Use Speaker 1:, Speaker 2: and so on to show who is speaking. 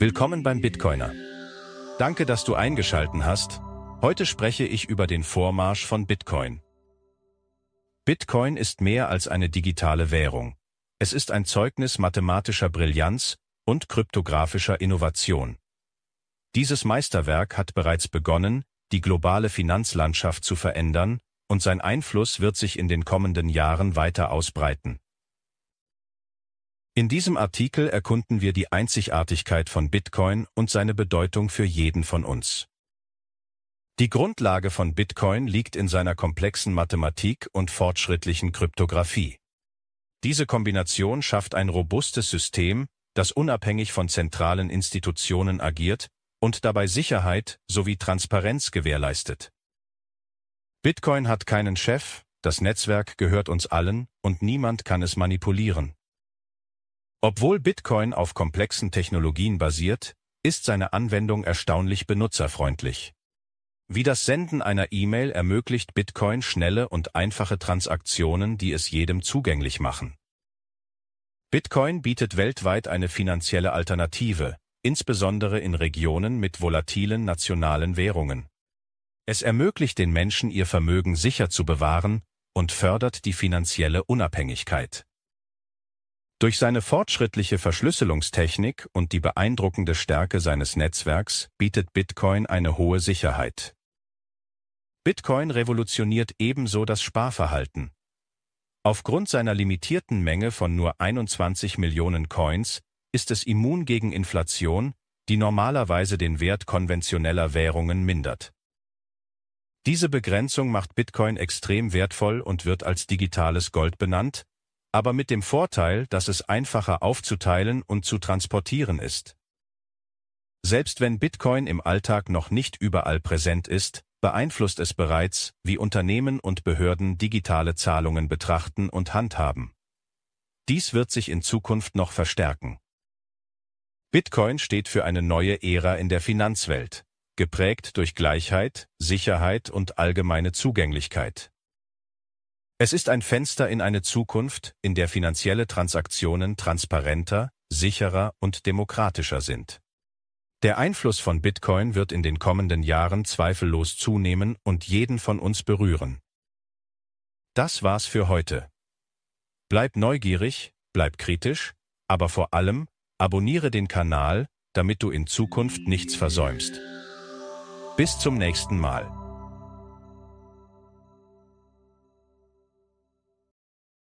Speaker 1: Willkommen beim Bitcoiner. Danke, dass du eingeschalten hast. Heute spreche ich über den Vormarsch von Bitcoin. Bitcoin ist mehr als eine digitale Währung. Es ist ein Zeugnis mathematischer Brillanz und kryptografischer Innovation. Dieses Meisterwerk hat bereits begonnen, die globale Finanzlandschaft zu verändern, und sein Einfluss wird sich in den kommenden Jahren weiter ausbreiten. In diesem Artikel erkunden wir die Einzigartigkeit von Bitcoin und seine Bedeutung für jeden von uns. Die Grundlage von Bitcoin liegt in seiner komplexen Mathematik und fortschrittlichen Kryptographie. Diese Kombination schafft ein robustes System, das unabhängig von zentralen Institutionen agiert und dabei Sicherheit sowie Transparenz gewährleistet. Bitcoin hat keinen Chef, das Netzwerk gehört uns allen und niemand kann es manipulieren. Obwohl Bitcoin auf komplexen Technologien basiert, ist seine Anwendung erstaunlich benutzerfreundlich. Wie das Senden einer E-Mail ermöglicht Bitcoin schnelle und einfache Transaktionen, die es jedem zugänglich machen. Bitcoin bietet weltweit eine finanzielle Alternative, insbesondere in Regionen mit volatilen nationalen Währungen. Es ermöglicht den Menschen ihr Vermögen sicher zu bewahren und fördert die finanzielle Unabhängigkeit. Durch seine fortschrittliche Verschlüsselungstechnik und die beeindruckende Stärke seines Netzwerks bietet Bitcoin eine hohe Sicherheit. Bitcoin revolutioniert ebenso das Sparverhalten. Aufgrund seiner limitierten Menge von nur 21 Millionen Coins ist es immun gegen Inflation, die normalerweise den Wert konventioneller Währungen mindert. Diese Begrenzung macht Bitcoin extrem wertvoll und wird als digitales Gold benannt, aber mit dem Vorteil, dass es einfacher aufzuteilen und zu transportieren ist. Selbst wenn Bitcoin im Alltag noch nicht überall präsent ist, beeinflusst es bereits, wie Unternehmen und Behörden digitale Zahlungen betrachten und handhaben. Dies wird sich in Zukunft noch verstärken. Bitcoin steht für eine neue Ära in der Finanzwelt, geprägt durch Gleichheit, Sicherheit und allgemeine Zugänglichkeit. Es ist ein Fenster in eine Zukunft, in der finanzielle Transaktionen transparenter, sicherer und demokratischer sind. Der Einfluss von Bitcoin wird in den kommenden Jahren zweifellos zunehmen und jeden von uns berühren. Das war's für heute. Bleib neugierig, bleib kritisch, aber vor allem, abonniere den Kanal, damit du in Zukunft nichts versäumst. Bis zum nächsten Mal.